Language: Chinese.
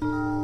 了。